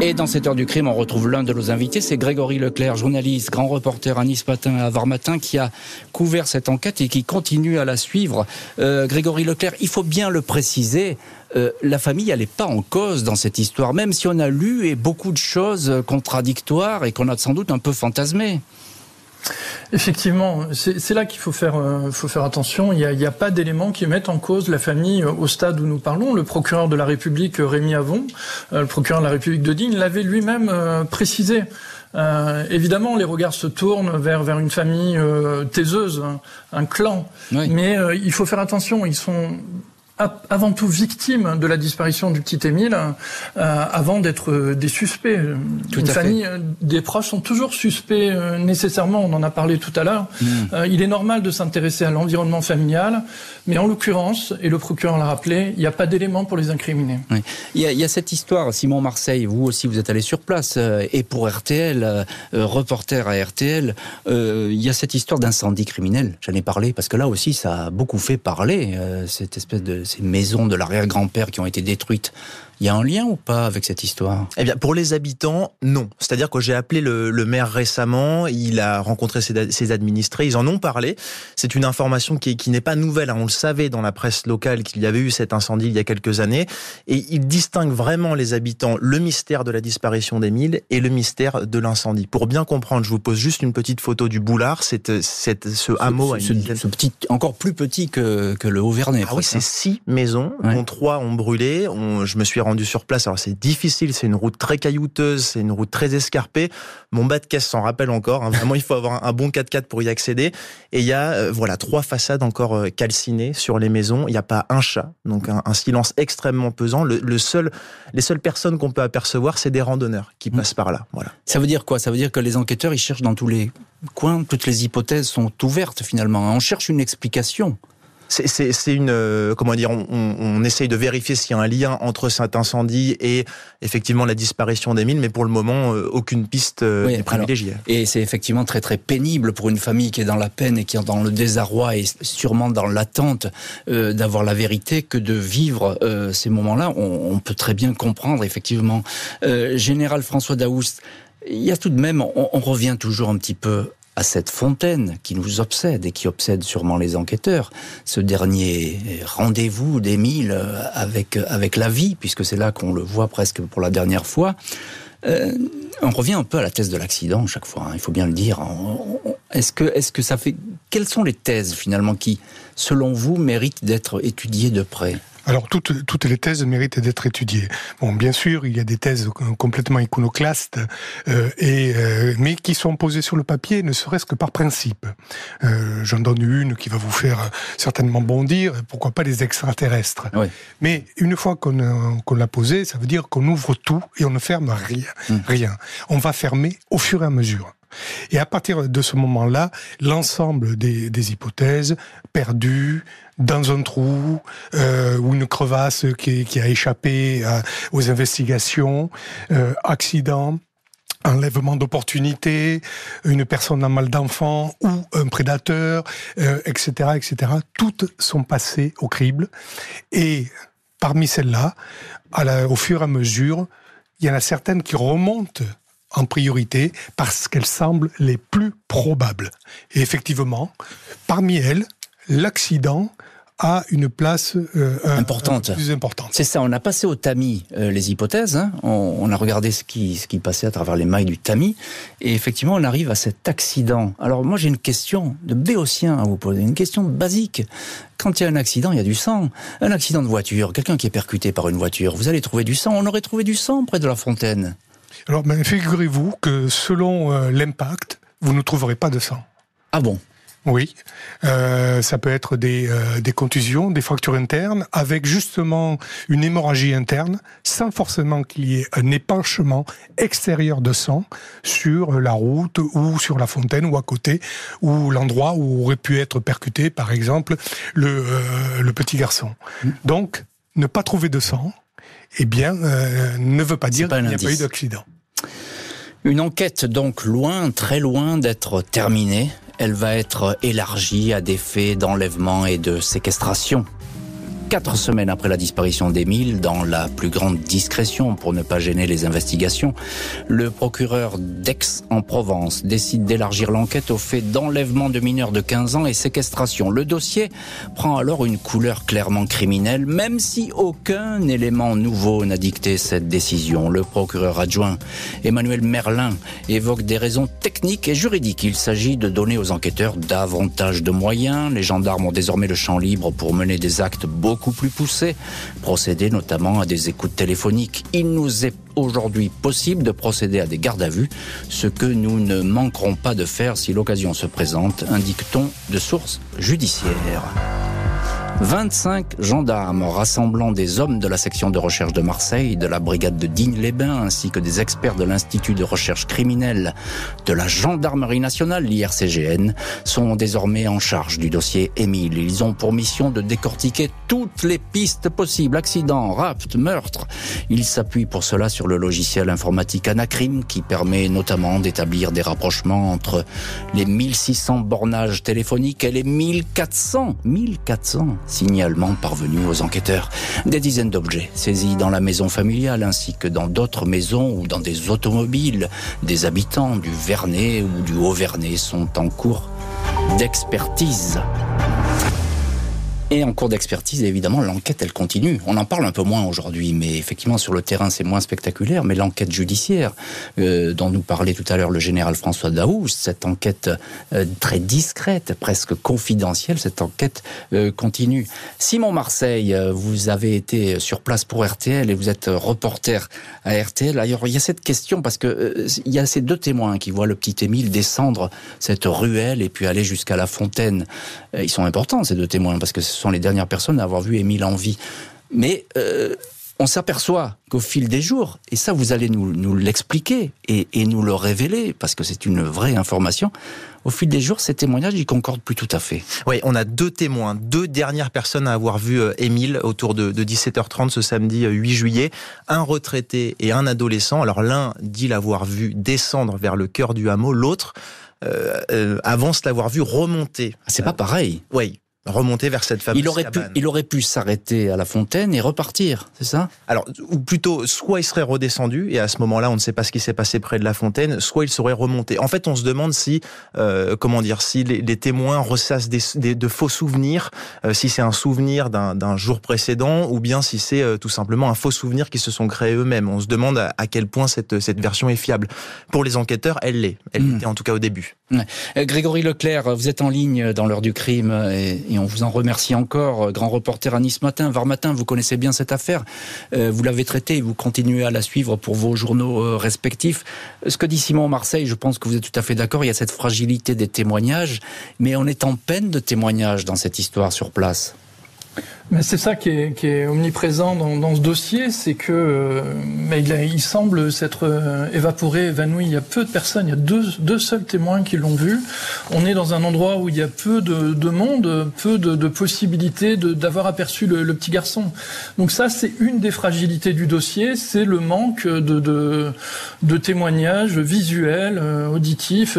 Et dans cette heure du crime, on retrouve l'un de nos invités, c'est Grégory Leclerc, journaliste, grand reporter à Nice Matin à Var Matin, qui a couvert cette enquête et qui continue à la suivre. Euh, Grégory Leclerc, il faut bien le préciser, euh, la famille, elle n'est pas en cause dans cette histoire, même si on a lu et beaucoup de choses contradictoires et qu'on a sans doute un peu fantasmé. Effectivement, c'est là qu'il faut faire, euh, faut faire attention. Il n'y a, a, pas d'éléments qui mettent en cause la famille euh, au stade où nous parlons. Le procureur de la République, euh, Rémi Avon, le procureur de la République de Digne, l'avait lui-même précisé. Euh, évidemment, les regards se tournent vers vers une famille euh, taiseuse, un, clan. Mais il faut faire attention. Ils sont avant tout victimes de la disparition du petit Émile euh, avant d'être euh, des suspects. Tout Une famille, euh, des proches sont toujours suspects nécessairement, on en a parlé tout à l'heure. Mm. il est normal de s'intéresser à l'environnement familial, mais en l'occurrence, et le procureur l'a rappelé, il n'y a pas d'éléments pour les incriminer. Il, y a, il, y a, cette histoire, Simon Marseille, vous aussi vous êtes allé sur place, et pour RTL, reporter à RTL, il y a cette histoire d'incendie criminel, j'en ai parlé, parce que là aussi ça a beaucoup fait parler, cette espèce de ces maisons de l'arrière-grand-père qui ont été détruites il y a un lien ou pas avec cette histoire? Eh bien, pour les habitants, non. C'est-à-dire que j'ai appelé le, le, maire récemment, il a rencontré ses, ses, administrés, ils en ont parlé. C'est une information qui, qui n'est pas nouvelle. Hein. On le savait dans la presse locale qu'il y avait eu cet incendie il y a quelques années. Et il distingue vraiment les habitants, le mystère de la disparition d'Émile et le mystère de l'incendie. Pour bien comprendre, je vous pose juste une petite photo du boulard. C'est ce hameau. Ce, ce, petit, encore plus petit que, que le Haut-Vernay. Ah oui, c'est six maisons, dont trois ont brûlé. On, je me suis rendu sur place. Alors c'est difficile, c'est une route très caillouteuse, c'est une route très escarpée. Mon bas de caisse s'en rappelle encore. Hein. Vraiment, il faut avoir un, bon 4x4 pour y accéder. Et il y a euh, voilà trois façades encore euh, calcinées sur les maisons. Il n'y a pas un chat, donc un, silence extrêmement pesant. Le, seul, les seules personnes qu'on peut apercevoir, c'est des randonneurs qui passent par là. Voilà. Ça veut dire quoi? Ça veut dire que les enquêteurs ils cherchent dans tous les coins, toutes les hypothèses sont ouvertes finalement. On cherche une explication. C'est une euh, comment dire on, on, essaye de vérifier s'il y a un lien entre cet incendie et effectivement la disparition d'Émile, mais pour le moment euh, aucune piste euh, n'est privilégiée. et c'est effectivement très très pénible pour une famille qui est dans la peine et qui est dans le désarroi et sûrement dans l'attente d'avoir la vérité que de vivre ces moments-là. On, on, peut très bien comprendre effectivement. Général François Daoust, il y a tout de même, on, on revient toujours un petit peu à cette fontaine qui nous obsède et qui obsède sûrement les enquêteurs, ce dernier rendez-vous d'Émile avec, avec la vie, puisque c'est là qu'on le voit presque pour la dernière fois. Euh, on revient un peu à la thèse de l'accident chaque fois, hein, il faut bien le dire. Est-ce que, est-ce que ça fait. Quelles sont les thèses finalement qui, selon vous, méritent d'être étudiées de près? Alors toutes, toutes les thèses méritent d'être étudiées. Bon, bien sûr, il y a des thèses complètement iconoclastes, euh, et, euh, mais qui sont posées sur le papier, ne serait-ce que par principe. Euh, J'en donne une qui va vous faire certainement bondir, pourquoi pas les extraterrestres. Mais une fois qu'on l'a posée, ça veut dire qu'on ouvre tout et on ne ferme rien. Hmm. rien. On va fermer au fur et à mesure. Et à partir de ce moment-là, l'ensemble des, des, hypothèses perdues dans un trou euh, ou une crevasse qui, a échappé à, aux investigations, euh, accident, enlèvement d'opportunités, une personne en mal d'enfant ou un prédateur, euh, etc., etc. Toutes sont passées au crible. Et parmi celles-là, au fur et à mesure, il y en a certaines qui remontent en priorité parce qu'elles semblent les plus probables. Et effectivement, parmi elles, l'accident a une place euh, importante. plus importante. C'est ça, on a passé au tamis euh, les hypothèses, hein. on, a regardé ce qui, ce qui passait à travers les mailles du tamis, et effectivement on arrive à cet accident. Alors moi j'ai une question de béotien à vous poser, une question basique. Quand il y a un accident, il y a du sang. Un accident de voiture, quelqu'un qui est percuté par une voiture, vous allez trouver du sang, on aurait trouvé du sang près de la fontaine. Alors, ben, figurez-vous que selon euh, l'impact, vous ne trouverez pas de sang. Ah bon? Oui, euh, ça peut être des, euh, des, contusions, des fractures internes, avec justement une hémorragie interne, sans forcément qu'il y ait un épanchement extérieur de sang sur la route ou sur la fontaine ou à côté, ou l'endroit où aurait pu être percuté, par exemple, le, le petit garçon. Donc, ne pas trouver de sang, eh bien, euh, ne veut pas dire qu'il n'y a pas eu d'accident. Une enquête donc loin, très loin d'être terminée. Elle va être élargie à des faits d'enlèvement et de séquestration quatre semaines après la disparition d'Émile, dans la plus grande discrétion pour ne pas gêner les investigations, le procureur d'Aix en Provence décide d'élargir l'enquête au fait d'enlèvement de mineurs de 15 ans et séquestration. Le dossier prend alors une couleur clairement criminelle, même si aucun élément nouveau n'a dicté cette décision. Le procureur adjoint Emmanuel Merlin évoque des raisons techniques et juridiques. Il s'agit de donner aux enquêteurs davantage de moyens. Les gendarmes ont désormais le champ libre pour mener des actes beaucoup plus poussé, procéder notamment à des écoutes téléphoniques. Il nous est aujourd'hui possible de procéder à des gardes à vue, ce que nous ne manquerons pas de faire si l'occasion se présente, indique-t-on de sources judiciaires. 25 gendarmes rassemblant des hommes de la section de recherche de Marseille, de la brigade de Digne-les-Bains, ainsi que des experts de l'Institut de recherche criminelle de la gendarmerie nationale, l'IRCGN, sont désormais en charge du dossier Émile. Ils ont pour mission de décortiquer toutes les pistes possibles, accidents, rapt, meurtres. Ils s'appuient pour cela sur le logiciel informatique Anacrim qui permet notamment d'établir des rapprochements entre les 1600 bornages téléphoniques et les 1400, 1400 signalement parvenu aux enquêteurs. Des dizaines d'objets saisis dans la maison familiale ainsi que dans d'autres maisons ou dans des automobiles. Des habitants du Vernet ou du Haut-Vernet sont en cours d'expertise. Et en cours d'expertise, évidemment, l'enquête, elle continue. On en parle un peu moins aujourd'hui, mais effectivement, sur le terrain, c'est moins spectaculaire. Mais l'enquête judiciaire, euh, dont nous parlait tout à l'heure le général François Daoust, cette enquête euh, très discrète, presque confidentielle, cette enquête euh, continue. Simon Marseille, vous avez été sur place pour RTL et vous êtes reporter à RTL. Alors, il y a cette question, parce que il y a ces deux témoins qui voient le petit Émile descendre cette ruelle et puis aller jusqu'à la fontaine. ils sont importants, ces deux témoins, parce que ce sont les dernières personnes à avoir vu Émile en vie. Mais euh, on s'aperçoit qu'au fil des jours, et ça vous allez nous, nous l'expliquer et, et, nous le révéler, parce que c'est une vraie information, au fil des jours, ces témoignages, ils concordent plus tout à fait. Oui, on a deux témoins, deux dernières personnes à avoir vu euh, Émile autour de, de 17h30 ce samedi 8 euh, juillet, un retraité et un adolescent. Alors l'un dit l'avoir vu descendre vers le cœur du hameau, l'autre euh, euh, avance l'avoir vu remonter. Ah, c'est pas pareil. Oui, remonter vers cette fameuse il aurait cabane. Pu, il aurait pu s'arrêter à la fontaine et repartir, c'est ça? Alors, ou plutôt, soit il serait redescendu, et à ce moment-là, on ne sait pas ce qui s'est passé près de la fontaine, soit il serait remonté. En fait, on se demande si, euh, comment dire, si les, les témoins ressassent des, des, de faux souvenirs, euh, si c'est un souvenir d'un jour précédent, ou bien si c'est euh, tout simplement un faux souvenir qu'ils se sont créés eux-mêmes. On se demande à, à, quel point cette, cette version est fiable. Pour les enquêteurs, elle l'est. Elle Hmm. l'était en tout cas au début. Grégory Leclerc, vous êtes en ligne dans l'heure du crime et, et on vous en remercie encore. Grand reporter à Nice Matin, Var Matin, vous connaissez bien cette affaire. Euh, vous l'avez traitée et vous continuez à la suivre pour vos journaux euh, respectifs. Ce que dit Simon Marseille, je pense que vous êtes tout à fait d'accord. Il y a cette fragilité des témoignages, mais on est en peine de témoignages dans cette histoire sur place. Mais c'est ça qui est, qui est, omniprésent dans, dans ce dossier, c'est que euh, mais il, a, il, semble s'être euh, évaporé, évanoui. Il y a peu de personnes, il y a deux, deux seuls témoins qui l'ont vu. On est dans un endroit où il y a peu de, de monde, peu de, de possibilités d'avoir aperçu le, le, petit garçon. Donc ça, c'est une des fragilités du dossier, c'est le manque de, de, de témoignages visuels, euh, auditifs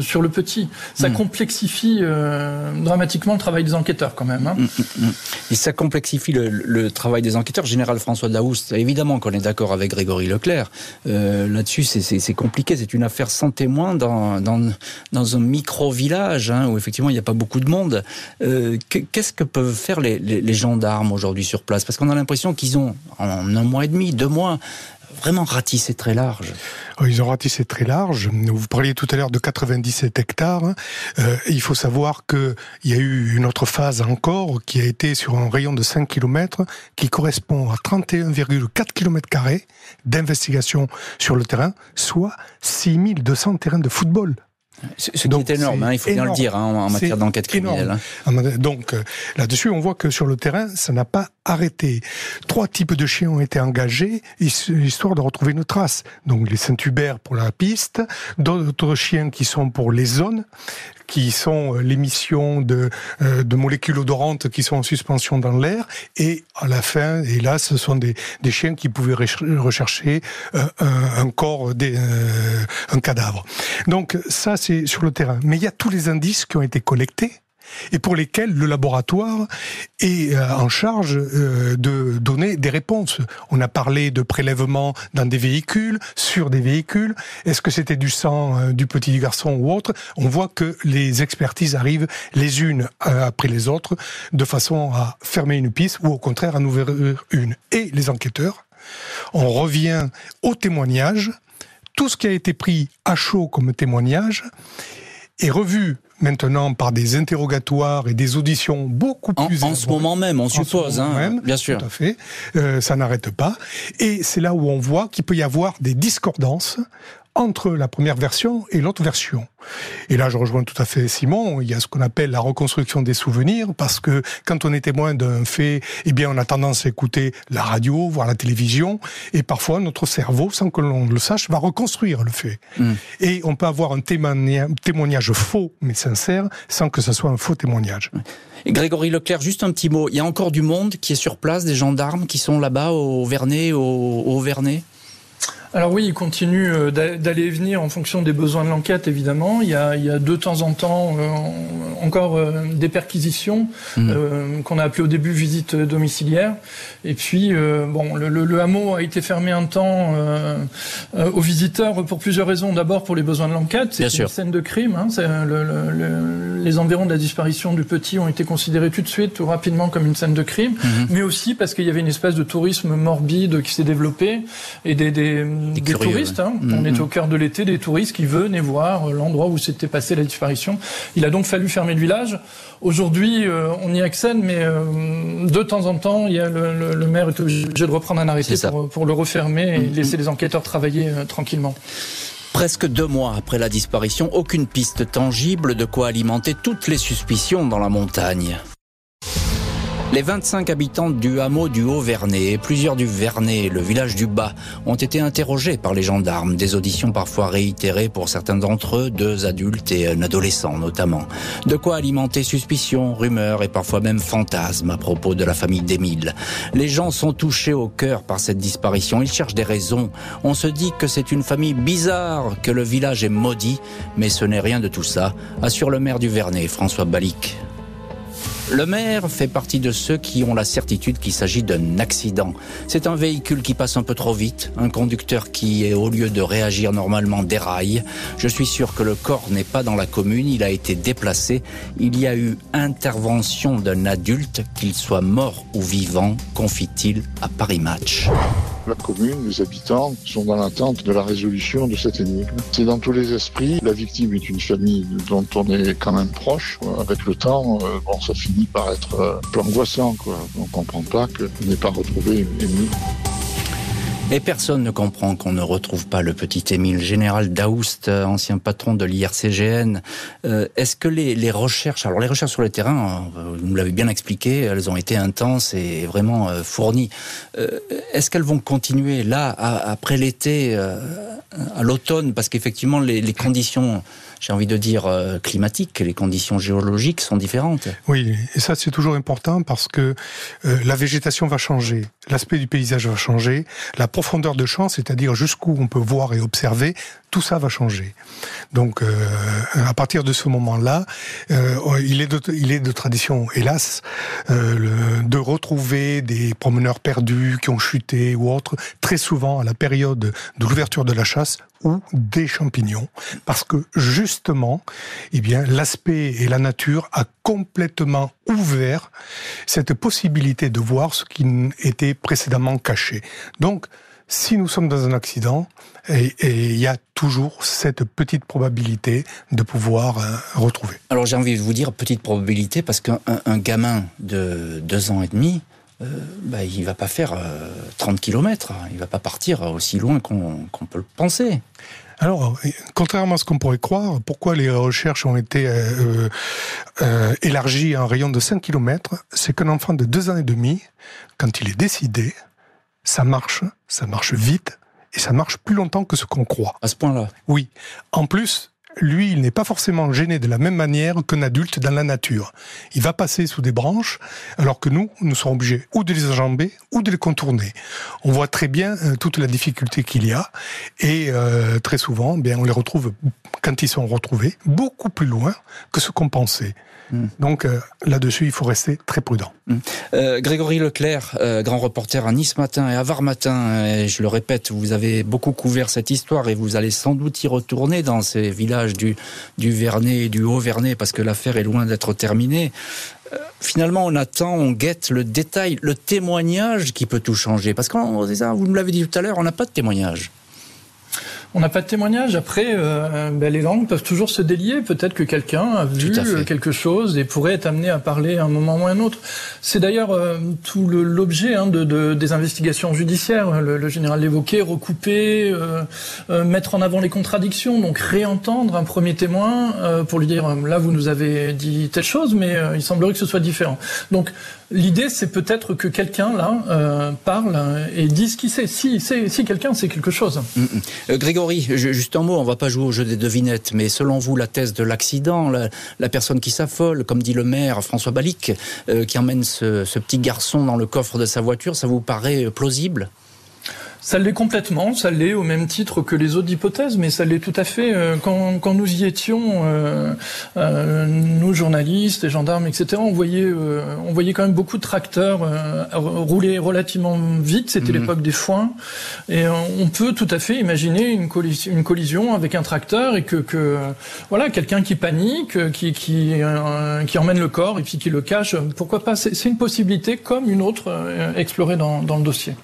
sur le petit. Ça mmh. complexifie euh, dramatiquement le travail des enquêteurs quand même. Hein. Mmh, mmh, Et ça complexifie le, travail des enquêteurs. Général François Daoust, évidemment qu'on est d'accord avec Grégory Leclerc. Euh, Là-dessus, c'est compliqué. C'est une affaire sans témoin dans, un micro-village hein, où effectivement il n'y a pas beaucoup de monde. Euh, Qu'est-ce que peuvent faire les gendarmes aujourd'hui sur place? Parce qu'on a l'impression qu'ils ont, en un mois et demi, deux mois, vraiment ratissé très large. Ils ont ratissé très large. Vous parliez tout à l'heure de 97 hectares. Euh, il faut savoir qu'il y a eu une autre phase encore qui a été sur un rayon de 5 km qui correspond à 31,4 km d'investigation sur le terrain, soit 6200 terrains de football. Ce qui Donc, est énorme, hein, il faut énorme. bien le dire, hein, en matière d'enquête criminelle. Hein. Donc euh, là-dessus, on voit que sur le terrain, ça n'a pas arrêté. Trois types de chiens ont été engagés, histoire de retrouver une trace. Donc les Saint-Hubert pour la piste, d'autres chiens qui sont pour les zones, qui sont l'émission de, euh, de molécules odorantes qui sont en suspension dans l'air, et à la fin, et là, ce sont des, des chiens qui pouvaient rechercher euh, un, un, corps, des, euh, un cadavre. Donc ça, c'est sur le terrain. Mais il y a tous les indices qui ont été collectés et pour lesquels le laboratoire est en charge de donner des réponses. On a parlé de prélèvements dans des véhicules, sur des véhicules. Est-ce que c'était du sang du petit garçon ou autre? On voit que les expertises arrivent les unes après les autres de façon à fermer une piste ou au contraire à en ouvrir une. Et les enquêteurs, on revient au témoignage. Tout ce qui a été pris à chaud comme témoignage est revu maintenant par des interrogatoires et des auditions beaucoup plus en, en ce moment même, on suppose, hein, même, bien sûr. Tout à fait. Euh, ça n'arrête pas. Et c'est là où on voit qu'il peut y avoir des discordances entre la première version et l'autre version. Et là, je rejoins tout à fait Simon. Il y a ce qu'on appelle la reconstruction des souvenirs, parce que quand on est témoin d'un fait, eh bien, on a tendance à écouter la radio, voir la télévision, et parfois notre cerveau, sans que l'on le sache, va reconstruire le fait. Mm. Et on peut avoir un témoignage, témoignage faux mais sincère, sans que ce soit un faux témoignage. Et Grégory Leclerc, juste un petit mot. Il y a encore du monde qui est sur place, des gendarmes qui sont là-bas au Vernet, au, au Vernet alors oui, il continue euh, d'aller et venir en fonction des besoins de l'enquête, évidemment. Il y, a, il y a de temps en temps euh, encore euh, des perquisitions mmh. euh, qu'on a appelées au début visite domiciliaire. Et puis, bon, le, le, le, hameau a été fermé un temps aux visiteurs pour plusieurs raisons. D'abord pour les besoins de l'enquête, c'est une scène de crime. Hein, le, les environs de la disparition du petit ont été considérés tout de suite, tout rapidement comme une scène de crime, mmh. mais aussi parce qu'il y avait une espèce de tourisme morbide qui s'est développé et des, des des, des touristes. Hein. Mmh. On est au cœur de l'été, des touristes qui venaient voir l'endroit où s'était passé la disparition. Il a donc fallu fermer le village. Aujourd'hui, euh, on y accède, mais euh, de temps en temps, il y a le, le, le, maire est obligé de reprendre un arrêté pour, pour, le refermer et mmh. laisser les enquêteurs travailler euh, tranquillement. Presque deux mois après la disparition, aucune piste tangible de quoi alimenter toutes les suspicions dans la montagne. Les 25 habitants du hameau du Haut-Vernay et plusieurs du Vernay, le village du Bas, ont été interrogés par les gendarmes. Des auditions parfois réitérées pour certains d'entre eux, deux adultes et un adolescent notamment. De quoi alimenter suspicions, rumeurs et parfois même fantasmes à propos de la famille d'Émile. Les gens sont touchés au cœur par cette disparition. Ils cherchent des raisons. On se dit que c'est une famille bizarre, que le village est maudit, mais ce n'est rien de tout ça, assure le maire du Vernay, François Balic. Le maire fait partie de ceux qui ont la certitude qu'il s'agit d'un accident. C'est un véhicule qui passe un peu trop vite, un conducteur qui, au lieu de réagir normalement, déraille. Je suis sûr que le corps n'est pas dans la commune, il a été déplacé. Il y a eu intervention d'un adulte, qu'il soit mort ou vivant, confie-t-il à Paris Match la commune, les habitants sont dans l'attente de la résolution de cette énigme. C'est dans tous les esprits. La victime est une famille dont on est quand même proche. Avec le temps, euh, bon, ça finit par être euh, peu angoissant. On comprend pas que n'ait pas retrouvé Émile. Et personne ne comprend qu'on ne retrouve pas le petit Émile. Général Daoust, ancien patron de l'IRCGN, euh, est-ce que les, les, recherches, alors les recherches sur le terrain, euh, vous nous l'avez bien expliqué, elles ont été intenses et vraiment euh, fournies. est-ce qu'elles vont continuer là, après l'été, à l'automne? Parce qu'effectivement, les, les conditions j'ai envie de dire, euh, climatique, les conditions géologiques sont différentes. Oui, et ça c'est toujours important parce que euh, la végétation va changer, l'aspect du paysage va changer, la profondeur de champ, c'est-à-dire jusqu'où on peut voir et observer, tout ça va changer. Donc, euh, à partir de ce moment-là, euh, il, est de, il est de tradition, hélas, euh, de retrouver des promeneurs perdus qui ont chuté ou autres, très souvent à la période de l'ouverture de la chasse ou des champignons, parce que justement, eh bien, l'aspect et la nature a complètement ouvert cette possibilité de voir ce qui était précédemment caché. Donc, si nous sommes dans un accident, et il y a toujours cette petite probabilité de pouvoir euh, retrouver. Alors j'ai envie de vous dire petite probabilité parce qu'un gamin de deux ans et demi, euh, bah, il va pas faire 30 euh, km, il va pas partir aussi loin qu'on peut le penser. Alors, contrairement à ce qu'on pourrait croire, pourquoi les recherches ont été euh, élargies à un rayon de 5 km C'est qu'un enfant de deux ans et demi, quand il est décidé, ça marche, ça marche vite, et ça marche plus longtemps que ce qu'on croit. À ce point-là Oui. En plus, lui, il n'est pas forcément gêné de la même manière qu'un adulte dans la nature. Il va passer sous des branches, alors que nous, nous sommes obligés ou de les enjamber ou de les contourner. On voit très bien euh, toute la difficulté qu'il y a, et euh, très souvent, bien, on les retrouve quand ils sont retrouvés beaucoup plus loin que ce qu'on pensait. Hmm. Donc euh, là-dessus, il faut rester très prudent. Hmm. Euh, Grégory Leclerc, euh, grand reporter à Nice Matin et à Var Matin, je le répète, vous avez beaucoup couvert cette histoire et vous allez sans doute y retourner dans ces villages du, du Vernet et du Haut-Vernet parce que l'affaire est loin d'être terminée. Finalement, on attend, on guette le détail, le témoignage qui peut tout changer. Parce que vous me l'avez dit tout à l'heure, on n'a pas de témoignage. On n'a pas de témoignage. Après, euh, ben, les langues peuvent toujours se délier. Peut-être que quelqu'un a vu quelque chose et pourrait être amené à parler à un moment ou à un autre. C'est d'ailleurs euh, tout l'objet hein, de, de, des investigations judiciaires. Le, général l'évoquait, recouper, euh, mettre en avant les contradictions, donc réentendre un premier témoin pour lui dire là vous nous avez dit telle chose, mais il semblerait que ce soit différent. Donc L'idée, c'est peut-être que quelqu'un là euh, parle et dise qui c'est. Si, si quelqu'un sait quelque chose. Mm, mm. Euh, Juste un mot, on va pas jouer au jeu des devinettes, mais selon vous, la thèse de l'accident, la, personne qui s'affole, comme dit le maire François Balic, euh, qui emmène ce petit garçon dans le coffre de sa voiture, ça vous paraît plausible? Ça l'est complètement, ça l'est au même titre que les autres hypothèses, mais ça l'est tout à fait. Euh, quand, quand nous y étions, euh, euh, nous journalistes, et gendarmes, etc., on voyait, euh, on voyait quand même beaucoup de tracteurs euh, rouler relativement vite. C'était mhm. l'époque des foins, et on peut tout à fait imaginer une collision, une collision avec un tracteur et que, que voilà, quelqu'un qui panique, qui qui, qui emmène le corps et puis qui le cache. Pourquoi pas C'est une possibilité comme une autre explorée dans, dans le dossier.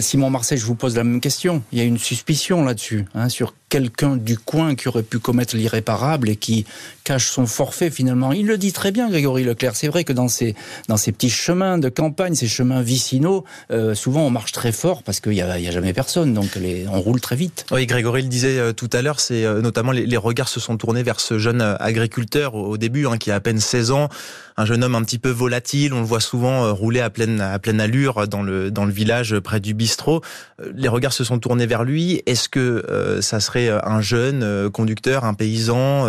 Simon Marseille je vous pose la même question. Il y a une suspicion là-dessus, hein, sur quelqu'un du coin qui aurait pu commettre l'irréparable et qui cache son forfait finalement. Il le dit très bien, Grégory Leclerc. C'est vrai que dans ces, dans ces petits chemins de campagne, ces chemins vicinaux, euh, souvent on marche très fort parce qu'il n'y a, a, jamais personne, donc on roule très vite. Oui, Grégory le disait euh, tout à l'heure, c'est euh, notamment les, regards se sont tournés vers ce jeune agriculteur au, début, hein, qui a à peine 16 ans, un jeune homme un petit peu volatile. On le voit souvent rouler à pleine, à pleine allure dans le, dans le village près du bistrot. Les regards se sont tournés vers lui. Est-ce que ça serait un jeune conducteur, un paysan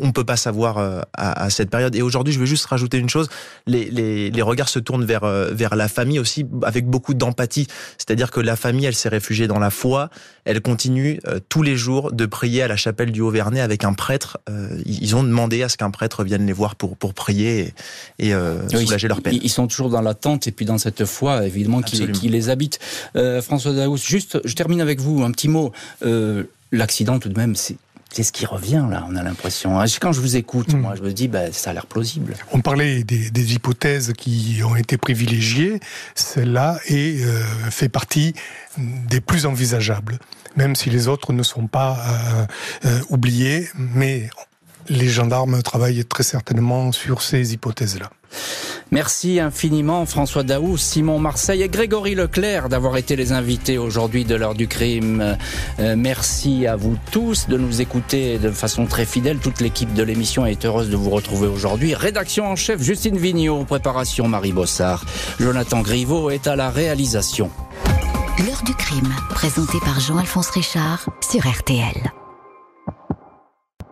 On peut pas savoir à, à, cette période. Et aujourd'hui, je vais juste rajouter une chose. Les, les, les regards se tournent vers, vers la famille aussi, avec beaucoup d'empathie. C'est-à-dire que la famille, elle s'est réfugiée dans la foi. Elle continue euh, tous les jours de prier à la chapelle du Haut-Vernay avec un prêtre. Euh, ils ont demandé à ce qu'un prêtre vienne les voir pour, pour prier et, et euh, soulager leur peine. Ils sont toujours dans l'attente et puis dans cette foi, évidemment, qui, qui les habite. Euh, François Daous, juste, je termine avec vous, un petit mot. L'accident, tout de même, c'est c'est ce qui revient là, on a l'impression. Quand je vous écoute, mmh. moi je me dis, bah, ça a l'air plausible. On parlait des, des, hypothèses qui ont été privilégiées, celle-là est, euh, fait partie des plus envisageables, même si les autres ne sont pas euh, euh, oubliés, mais les gendarmes travaillent très certainement sur ces hypothèses-là. Merci infiniment François Daou, Simon Marseille et Grégory Leclerc d'avoir été les invités aujourd'hui de l'heure du crime. Euh, merci à vous tous de nous écouter de façon très fidèle. Toute l'équipe de l'émission est heureuse de vous retrouver aujourd'hui. Rédaction en chef Justine Vignot, préparation Marie Bossard. Jonathan Griveau est à la réalisation. L'heure du crime, présenté par Jean-Alphonse Richard sur RTL.